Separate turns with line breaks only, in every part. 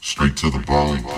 Straight to the bone.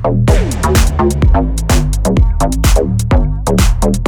Thank you.